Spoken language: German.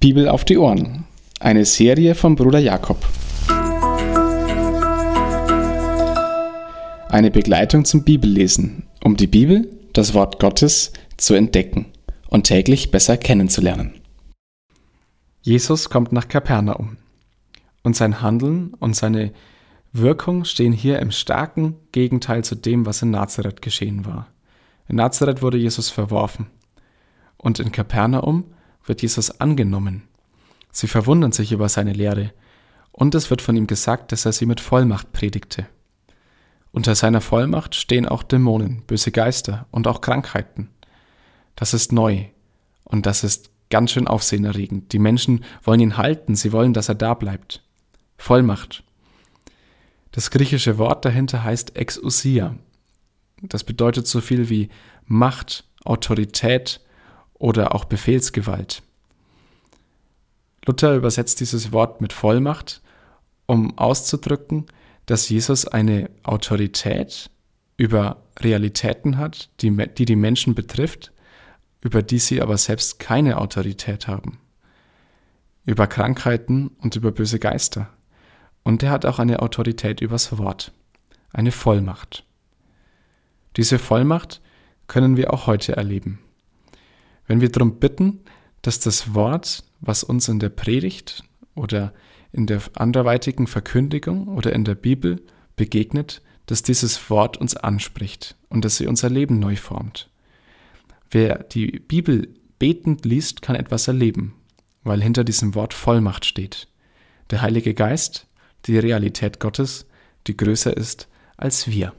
Bibel auf die Ohren. Eine Serie von Bruder Jakob. Eine Begleitung zum Bibellesen, um die Bibel, das Wort Gottes, zu entdecken und täglich besser kennenzulernen. Jesus kommt nach Kapernaum. Und sein Handeln und seine Wirkung stehen hier im starken Gegenteil zu dem, was in Nazareth geschehen war. In Nazareth wurde Jesus verworfen. Und in Kapernaum wird Jesus angenommen. Sie verwundern sich über seine Lehre, und es wird von ihm gesagt, dass er sie mit Vollmacht predigte. Unter seiner Vollmacht stehen auch Dämonen, böse Geister und auch Krankheiten. Das ist neu und das ist ganz schön aufsehenerregend. Die Menschen wollen ihn halten, sie wollen, dass er da bleibt. Vollmacht. Das griechische Wort dahinter heißt Exousia. Das bedeutet so viel wie Macht, Autorität oder auch Befehlsgewalt. Luther übersetzt dieses Wort mit Vollmacht, um auszudrücken, dass Jesus eine Autorität über Realitäten hat, die, die die Menschen betrifft, über die sie aber selbst keine Autorität haben. Über Krankheiten und über böse Geister. Und er hat auch eine Autorität übers Wort, eine Vollmacht. Diese Vollmacht können wir auch heute erleben. Wenn wir darum bitten, dass das Wort, was uns in der Predigt oder in der anderweitigen Verkündigung oder in der Bibel begegnet, dass dieses Wort uns anspricht und dass sie unser Leben neu formt. Wer die Bibel betend liest, kann etwas erleben, weil hinter diesem Wort Vollmacht steht. Der Heilige Geist, die Realität Gottes, die größer ist als wir.